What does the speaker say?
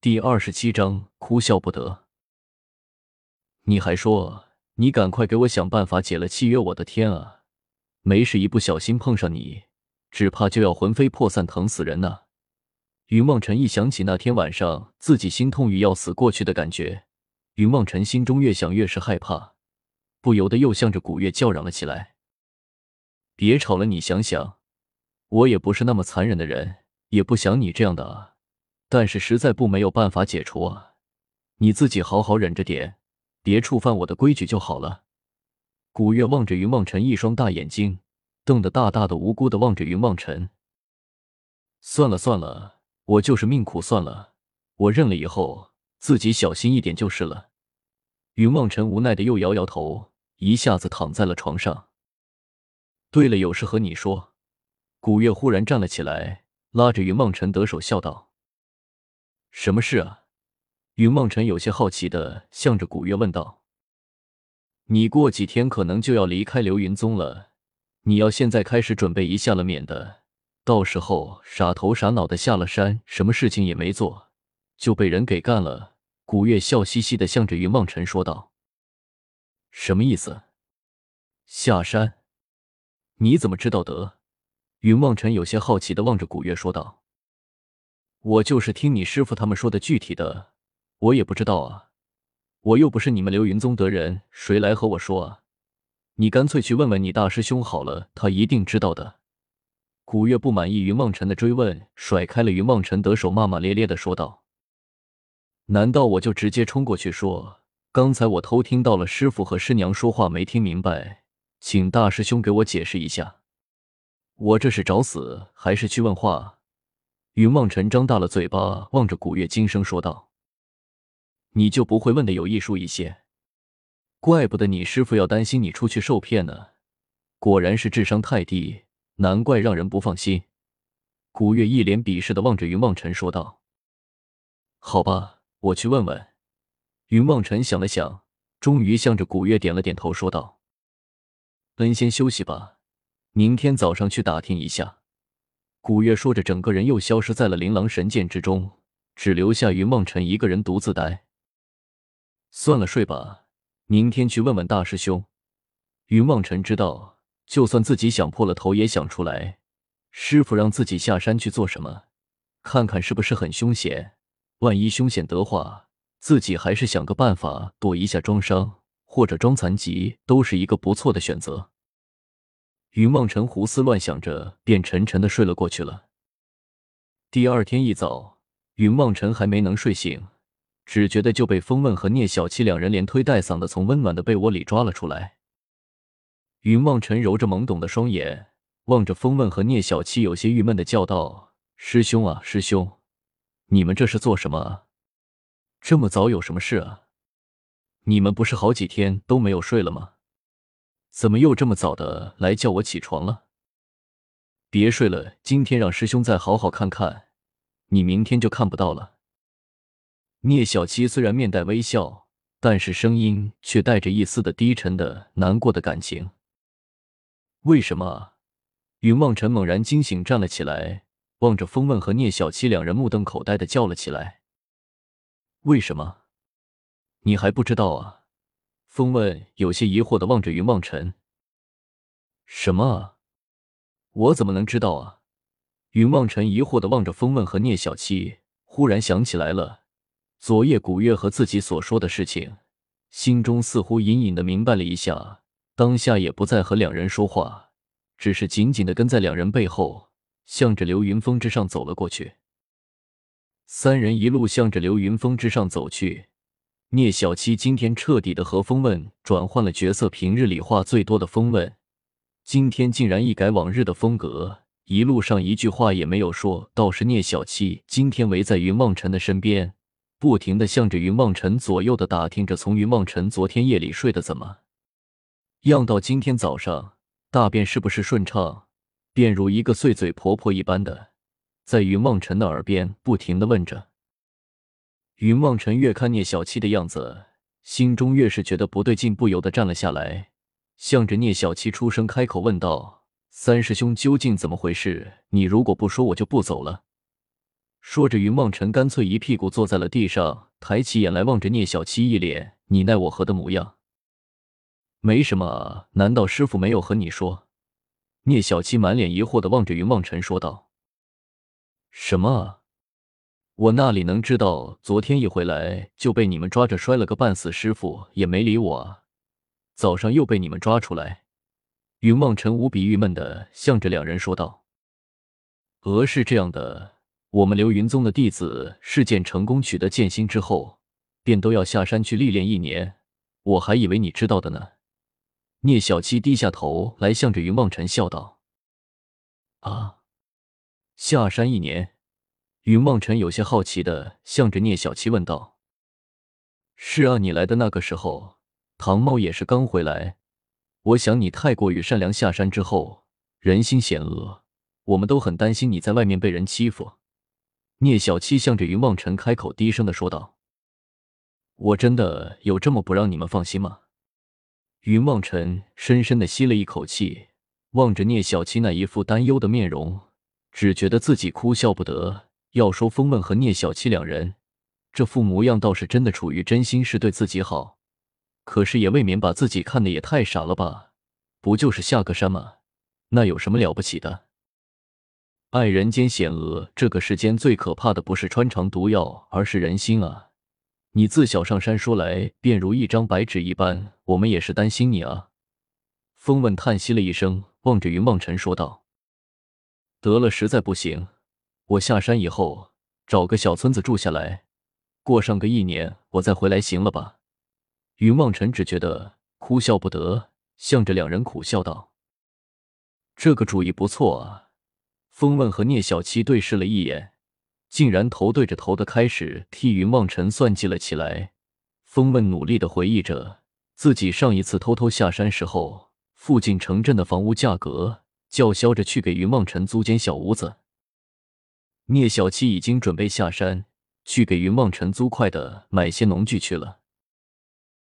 第二十七章哭笑不得。你还说你赶快给我想办法解了契约？我的天啊！没事，一不小心碰上你，只怕就要魂飞魄散、疼死人呐！云望尘一想起那天晚上自己心痛欲要死过去的感觉，云望尘心中越想越是害怕，不由得又向着古月叫嚷了起来：“别吵了，你想想，我也不是那么残忍的人，也不想你这样的啊。”但是实在不没有办法解除啊！你自己好好忍着点，别触犯我的规矩就好了。古月望着云望尘，一双大眼睛瞪得大大的，无辜的望着云望尘。算了算了，我就是命苦，算了，我认了，以后自己小心一点就是了。云望尘无奈的又摇摇头，一下子躺在了床上。对了，有事和你说。古月忽然站了起来，拉着云望尘得手，笑道。什么事啊？云梦辰有些好奇的向着古月问道：“你过几天可能就要离开流云宗了，你要现在开始准备一下了，免得到时候傻头傻脑的下了山，什么事情也没做，就被人给干了。”古月笑嘻嘻的向着云梦辰说道：“什么意思？下山？你怎么知道的？”云梦辰有些好奇的望着古月说道。我就是听你师傅他们说的，具体的我也不知道啊。我又不是你们流云宗的人，谁来和我说啊？你干脆去问问你大师兄好了，他一定知道的。古月不满意云望尘的追问，甩开了云望尘得手，骂骂咧咧的说道：“难道我就直接冲过去说，刚才我偷听到了师傅和师娘说话，没听明白，请大师兄给我解释一下？我这是找死还是去问话？”云望尘张大了嘴巴，望着古月，轻声说道：“你就不会问的有艺术一些？怪不得你师傅要担心你出去受骗呢。果然是智商太低，难怪让人不放心。”古月一脸鄙视的望着云望尘说道：“好吧，我去问问。”云望尘想了想，终于向着古月点了点头，说道：“恩，先休息吧，明天早上去打听一下。”古月说着，整个人又消失在了琳琅神剑之中，只留下云梦辰一个人独自呆。算了，睡吧，明天去问问大师兄。云梦辰知道，就算自己想破了头也想出来，师傅让自己下山去做什么，看看是不是很凶险。万一凶险的话，自己还是想个办法躲一下，装伤或者装残疾，都是一个不错的选择。云望尘胡思乱想着，便沉沉的睡了过去了。第二天一早，云望尘还没能睡醒，只觉得就被风问和聂小七两人连推带搡的从温暖的被窝里抓了出来。云望尘揉着懵懂的双眼，望着风问和聂小七，有些郁闷的叫道：“师兄啊，师兄，你们这是做什么啊？这么早有什么事啊？你们不是好几天都没有睡了吗？”怎么又这么早的来叫我起床了？别睡了，今天让师兄再好好看看，你明天就看不到了。聂小七虽然面带微笑，但是声音却带着一丝的低沉的难过的感情。为什么？云望尘猛然惊醒，站了起来，望着风问和聂小七两人，目瞪口呆的叫了起来：“为什么？你还不知道啊？”风问有些疑惑的望着云望尘：“什么啊？我怎么能知道啊？”云望尘疑惑的望着风问和聂小七，忽然想起来了昨夜古月和自己所说的事情，心中似乎隐隐的明白了一下，当下也不再和两人说话，只是紧紧的跟在两人背后，向着流云峰之上走了过去。三人一路向着流云峰之上走去。聂小七今天彻底的和风问转换了角色，平日里话最多的风问，今天竟然一改往日的风格，一路上一句话也没有说。倒是聂小七今天围在云望尘的身边，不停的向着云望尘左右的打听着，从云望尘昨天夜里睡得怎么样，到今天早上大便是不是顺畅，便如一个碎嘴婆婆一般的，在云望尘的耳边不停的问着。云望尘越看聂小七的样子，心中越是觉得不对劲，不由得站了下来，向着聂小七出声开口问道：“三师兄究竟怎么回事？你如果不说，我就不走了。”说着，云望尘干脆一屁股坐在了地上，抬起眼来望着聂小七，一脸你奈我何的模样。没什么，难道师傅没有和你说？聂小七满脸疑惑的望着云望尘说道：“什么？我那里能知道？昨天一回来就被你们抓着摔了个半死，师傅也没理我。早上又被你们抓出来。”云望尘无比郁闷的向着两人说道：“呃，是这样的，我们流云宗的弟子试剑成功取得剑心之后，便都要下山去历练一年。我还以为你知道的呢。”聂小七低下头来，向着云望尘笑道：“啊，下山一年。”云梦尘有些好奇的向着聂小七问道：“是啊，你来的那个时候，唐茂也是刚回来。我想你太过于善良，下山之后人心险恶，我们都很担心你在外面被人欺负。”聂小七向着云梦尘开口，低声的说道：“我真的有这么不让你们放心吗？”云梦尘深深的吸了一口气，望着聂小七那一副担忧的面容，只觉得自己哭笑不得。要说风问和聂小七两人这副模样，倒是真的处于真心是对自己好，可是也未免把自己看的也太傻了吧？不就是下个山吗？那有什么了不起的？爱人间险恶，这个世间最可怕的不是穿肠毒药，而是人心啊！你自小上山，说来便如一张白纸一般，我们也是担心你啊。风问叹息了一声，望着云梦尘说道：“得了，实在不行，我下山以后找个小村子住下来，过上个一年，我再回来，行了吧？”云望尘只觉得哭笑不得，向着两人苦笑道：“这个主意不错啊。”风问和聂小七对视了一眼。竟然头对着头的开始替云望尘算计了起来。风问努力的回忆着自己上一次偷偷下山时候，附近城镇的房屋价格，叫嚣着去给云望尘租间小屋子。聂小七已经准备下山去给云梦尘租快的买些农具去了。